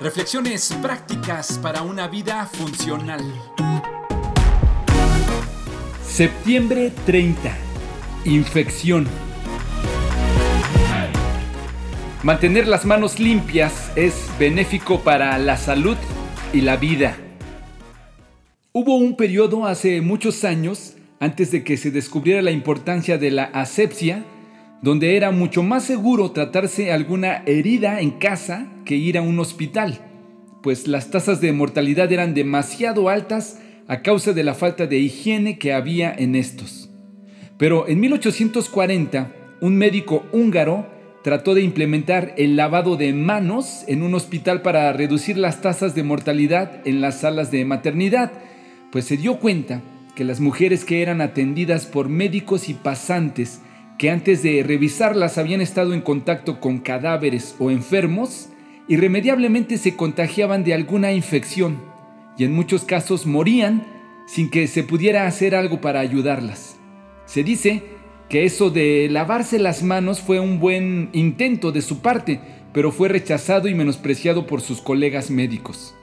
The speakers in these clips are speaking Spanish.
Reflexiones prácticas para una vida funcional. Septiembre 30. Infección. Mantener las manos limpias es benéfico para la salud y la vida. Hubo un periodo hace muchos años, antes de que se descubriera la importancia de la asepsia, donde era mucho más seguro tratarse alguna herida en casa que ir a un hospital, pues las tasas de mortalidad eran demasiado altas a causa de la falta de higiene que había en estos. Pero en 1840, un médico húngaro trató de implementar el lavado de manos en un hospital para reducir las tasas de mortalidad en las salas de maternidad, pues se dio cuenta que las mujeres que eran atendidas por médicos y pasantes que antes de revisarlas habían estado en contacto con cadáveres o enfermos, irremediablemente se contagiaban de alguna infección y en muchos casos morían sin que se pudiera hacer algo para ayudarlas. Se dice que eso de lavarse las manos fue un buen intento de su parte, pero fue rechazado y menospreciado por sus colegas médicos.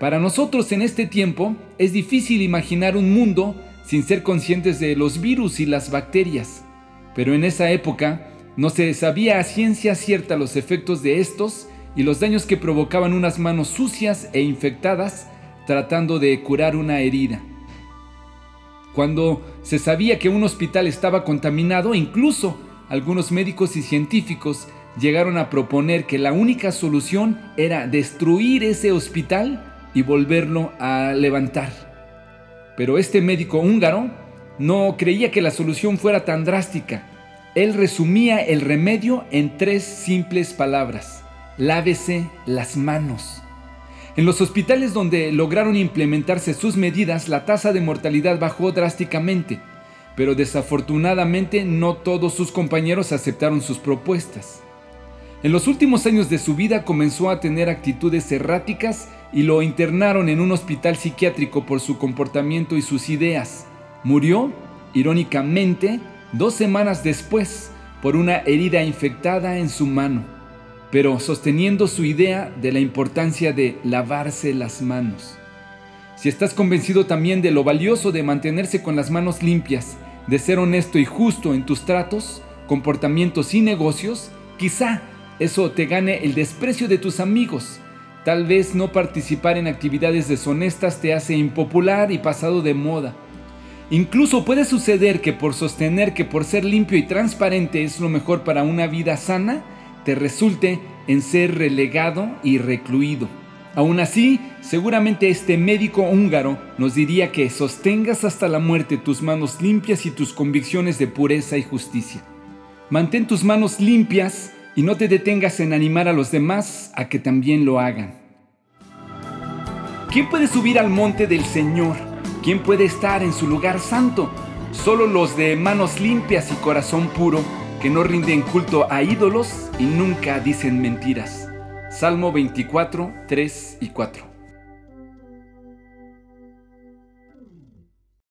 Para nosotros en este tiempo es difícil imaginar un mundo sin ser conscientes de los virus y las bacterias, pero en esa época no se sabía a ciencia cierta los efectos de estos y los daños que provocaban unas manos sucias e infectadas tratando de curar una herida. Cuando se sabía que un hospital estaba contaminado, incluso algunos médicos y científicos llegaron a proponer que la única solución era destruir ese hospital y volverlo a levantar. Pero este médico húngaro no creía que la solución fuera tan drástica. Él resumía el remedio en tres simples palabras. Lávese las manos. En los hospitales donde lograron implementarse sus medidas, la tasa de mortalidad bajó drásticamente, pero desafortunadamente no todos sus compañeros aceptaron sus propuestas. En los últimos años de su vida comenzó a tener actitudes erráticas y lo internaron en un hospital psiquiátrico por su comportamiento y sus ideas. Murió, irónicamente, dos semanas después por una herida infectada en su mano pero sosteniendo su idea de la importancia de lavarse las manos. Si estás convencido también de lo valioso de mantenerse con las manos limpias, de ser honesto y justo en tus tratos, comportamientos y negocios, quizá eso te gane el desprecio de tus amigos. Tal vez no participar en actividades deshonestas te hace impopular y pasado de moda. Incluso puede suceder que por sostener que por ser limpio y transparente es lo mejor para una vida sana, te resulte en ser relegado y recluido. Aún así, seguramente este médico húngaro nos diría que sostengas hasta la muerte tus manos limpias y tus convicciones de pureza y justicia. Mantén tus manos limpias y no te detengas en animar a los demás a que también lo hagan. ¿Quién puede subir al monte del Señor? ¿Quién puede estar en su lugar santo? Solo los de manos limpias y corazón puro que no rinden culto a ídolos y nunca dicen mentiras. Salmo 24, 3 y 4.